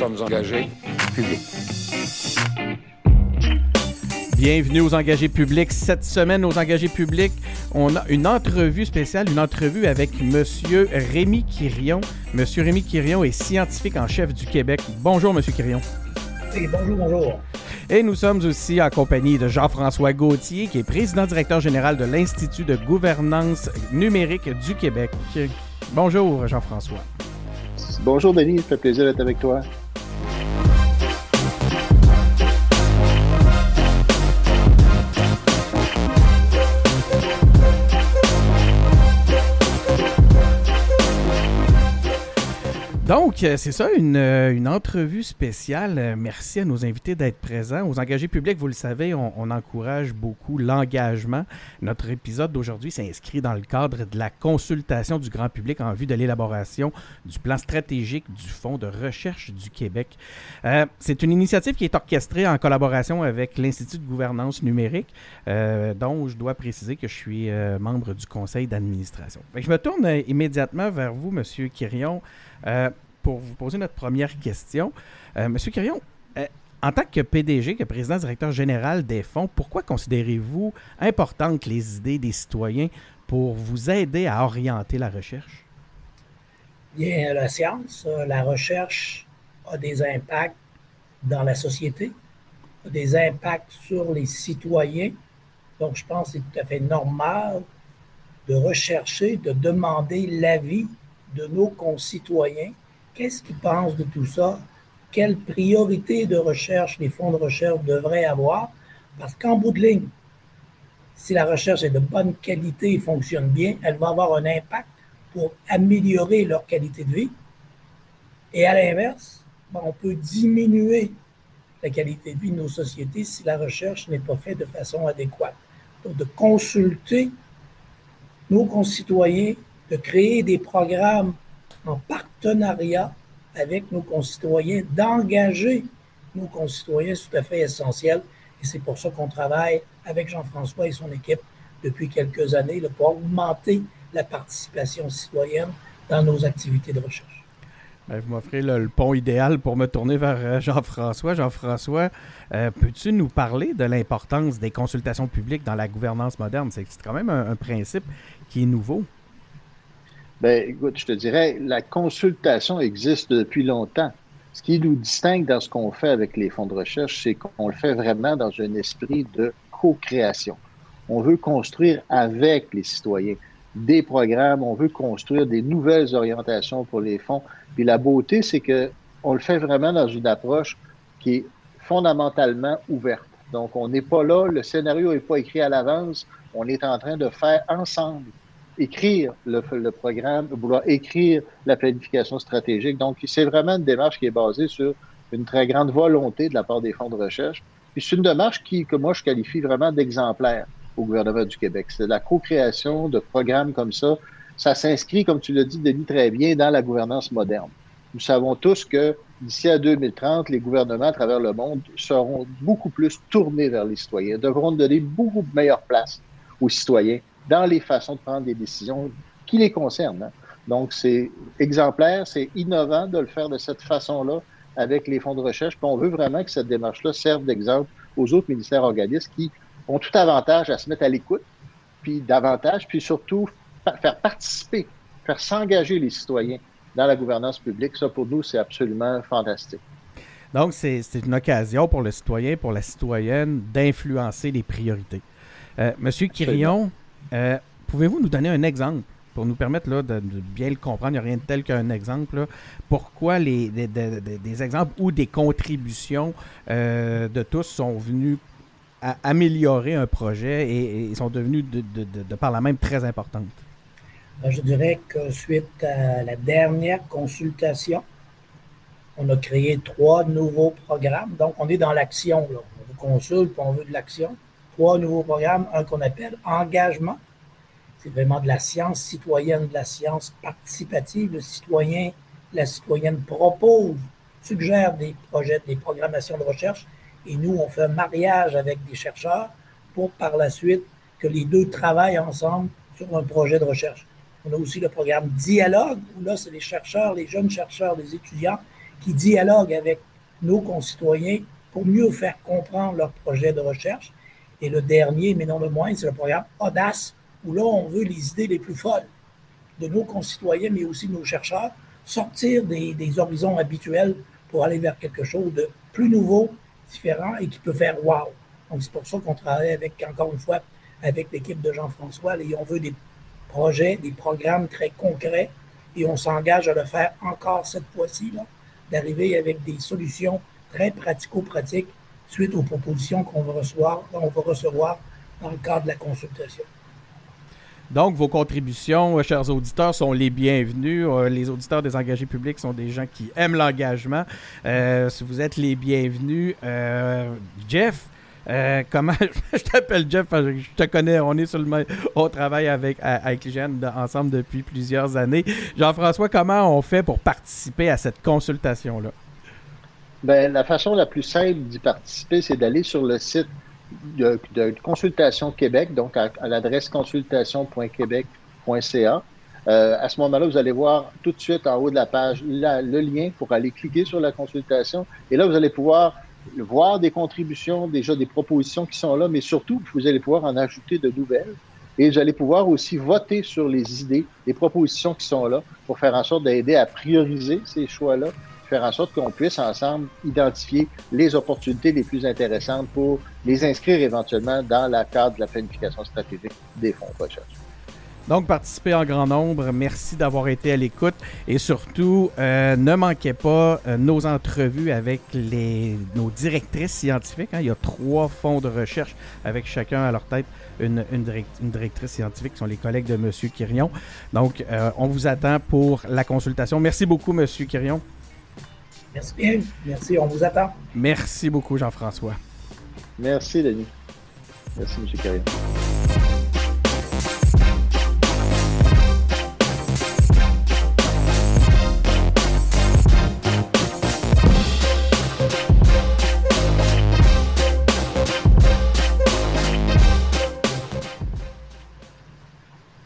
sommes engagés publics. Bienvenue aux engagés publics. Cette semaine, aux engagés publics, on a une entrevue spéciale, une entrevue avec Monsieur Rémi Quirion. Monsieur Rémi Quirion est scientifique en chef du Québec. Bonjour, Monsieur Quirion. Oui, bonjour, bonjour. Et nous sommes aussi en compagnie de Jean-François Gauthier, qui est président-directeur général de l'Institut de gouvernance numérique du Québec. Bonjour, Jean-François. Bonjour, Denis. Ça fait plaisir d'être avec toi. Donc, euh, c'est ça, une, euh, une, entrevue spéciale. Euh, merci à nos invités d'être présents. Aux engagés publics, vous le savez, on, encourage beaucoup l'engagement. Notre épisode d'aujourd'hui s'inscrit dans le cadre de la consultation du grand public en vue de l'élaboration du plan stratégique du Fonds de recherche du Québec. C'est une initiative qui est orchestrée en collaboration avec l'Institut de gouvernance numérique, dont je dois préciser que je suis membre du conseil d'administration. Je me tourne immédiatement vers vous, Monsieur Quirion. Pour vous poser notre première question. Euh, Monsieur Quirion, euh, en tant que PDG, que président directeur général des fonds, pourquoi considérez-vous importantes les idées des citoyens pour vous aider à orienter la recherche? Bien, la science, la recherche a des impacts dans la société, a des impacts sur les citoyens. Donc, je pense que c'est tout à fait normal de rechercher, de demander l'avis de nos concitoyens. Qu'est-ce qu'ils pensent de tout ça? Quelle priorité de recherche les fonds de recherche devraient avoir? Parce qu'en bout de ligne, si la recherche est de bonne qualité et fonctionne bien, elle va avoir un impact pour améliorer leur qualité de vie. Et à l'inverse, ben, on peut diminuer la qualité de vie de nos sociétés si la recherche n'est pas faite de façon adéquate. Donc, de consulter nos concitoyens de créer des programmes en partenariat avec nos concitoyens, d'engager nos concitoyens, c'est tout à fait essentiel. Et c'est pour ça qu'on travaille avec Jean-François et son équipe depuis quelques années pour augmenter la participation citoyenne dans nos activités de recherche. Ben, vous m'offrez le, pont idéal pour me tourner vers euh, Jean-François. Jean-François, euh, peux-tu nous parler de l'importance des consultations publiques dans la gouvernance moderne? C'est quand même un principe qui est nouveau. Ben, écoute, je te dirais, la consultation existe depuis longtemps. Ce qui nous distingue dans ce qu'on fait avec les fonds de recherche, c'est qu'on le fait vraiment dans un esprit de co-création. On veut construire avec les citoyens des programmes, on veut construire des nouvelles orientations pour les fonds. Puis la beauté, c'est que on le fait vraiment dans une approche qui est fondamentalement ouverte. Donc, on n'est pas là, le scénario n'est pas écrit à l'avance, on est en train de faire ensemble écrire le, le, programme, vouloir écrire la planification stratégique. Donc, c'est vraiment une démarche qui est basée sur une très grande volonté de la part des fonds de recherche. Puis c'est une démarche qui, que moi, je qualifie vraiment d'exemplaire au gouvernement du Québec. C'est la co-création de programmes comme ça. Ça s'inscrit, comme tu l'as dit, Denis, très bien dans la gouvernance moderne. Nous savons tous que d'ici à 2030, les gouvernements à travers le monde seront beaucoup plus tournés vers les citoyens, devront donner beaucoup de meilleure place aux citoyens dans les façons de prendre des décisions qui les concernent. Hein. Donc, c'est exemplaire, c'est innovant de le faire de cette façon-là avec les fonds de recherche. Puis on veut vraiment que cette démarche-là serve d'exemple aux autres ministères organismes qui ont tout avantage à se mettre à l'écoute, puis davantage, puis surtout faire participer, faire s'engager les citoyens dans la gouvernance publique. Ça, pour nous, c'est absolument fantastique. Donc, c'est une occasion pour le citoyen, pour la citoyenne, d'influencer les priorités. Euh, Monsieur Quirion, euh, Pouvez-vous nous donner un exemple pour nous permettre là, de, bien le comprendre? Il n'y a rien de tel qu'un exemple. Pourquoi les, des, exemples ou des contributions euh, de tous sont venus à améliorer un projet et, sont devenus de, par là même très importantes? Ben, je dirais que suite à la dernière consultation, on a créé trois nouveaux programmes. Donc, on est dans l'action. On vous consulte, on veut de l'action trois nouveaux programmes. Un qu'on appelle engagement. C'est vraiment de la science citoyenne, de la science participative. Le citoyen, la citoyenne propose, suggère des projets, des programmations de recherche. Et nous, on fait un mariage avec des chercheurs pour par la suite que les deux travaillent ensemble sur un projet de recherche. On a aussi le programme Dialogue, où là, c'est les chercheurs, les jeunes chercheurs, les étudiants qui dialoguent avec nos concitoyens pour mieux faire comprendre leurs projets de recherche. Et le dernier, mais non le moins, c'est le programme Audace, où là, on veut les idées les plus folles de nos concitoyens, mais aussi de nos chercheurs, sortir des, horizons habituels pour aller vers quelque chose de plus nouveau, différent et qui peut faire wow. Donc, c'est pour ça qu'on travaille avec, encore une fois, avec l'équipe de Jean-François et on veut des projets, des programmes très concrets et on s'engage à le faire encore cette fois-ci, d'arriver avec des solutions très pratico-pratiques suite aux propositions qu'on va recevoir, on va recevoir dans le cadre de la consultation. Donc, vos contributions, euh, chers auditeurs, sont les bienvenues. Euh, les auditeurs des engagés publics sont des gens qui aiment l'engagement. Euh, vous êtes les bienvenus, Jeff, comment je t'appelle Jeff je te connais on est sur le travaille avec avec ensemble depuis plusieurs années Jean-François comment on fait pour participer à cette consultation là ben, la façon la plus simple d'y participer c'est d'aller sur le site de, Consultation Québec, donc à, l'adresse consultation.québec.ca. Euh, à ce moment-là, vous allez voir tout de suite en haut de la page le lien pour aller cliquer sur la consultation. Et là, vous allez pouvoir voir des contributions, déjà des propositions qui sont là, mais surtout, vous allez pouvoir en ajouter de nouvelles. Et vous allez pouvoir aussi voter sur les idées, les propositions qui sont là pour faire en sorte d'aider à prioriser ces choix-là faire en sorte qu'on puisse ensemble identifier les opportunités les plus intéressantes pour les inscrire éventuellement dans la cadre de la planification stratégique des fonds de recherche. Donc, participez en grand nombre. Merci d'avoir été à l'écoute. Et surtout, euh, ne manquez pas euh, nos entrevues avec les, nos directrices scientifiques. Hein. Il y a trois fonds de recherche avec chacun à leur tête une, directrice scientifique qui sont les collègues de M. Quirion. Donc, euh, on vous attend pour la consultation. Merci beaucoup, M. Quirion. Merci bien. Merci, on vous attend. Merci beaucoup, Jean-François. Merci, Denis. Merci, M. Carrier.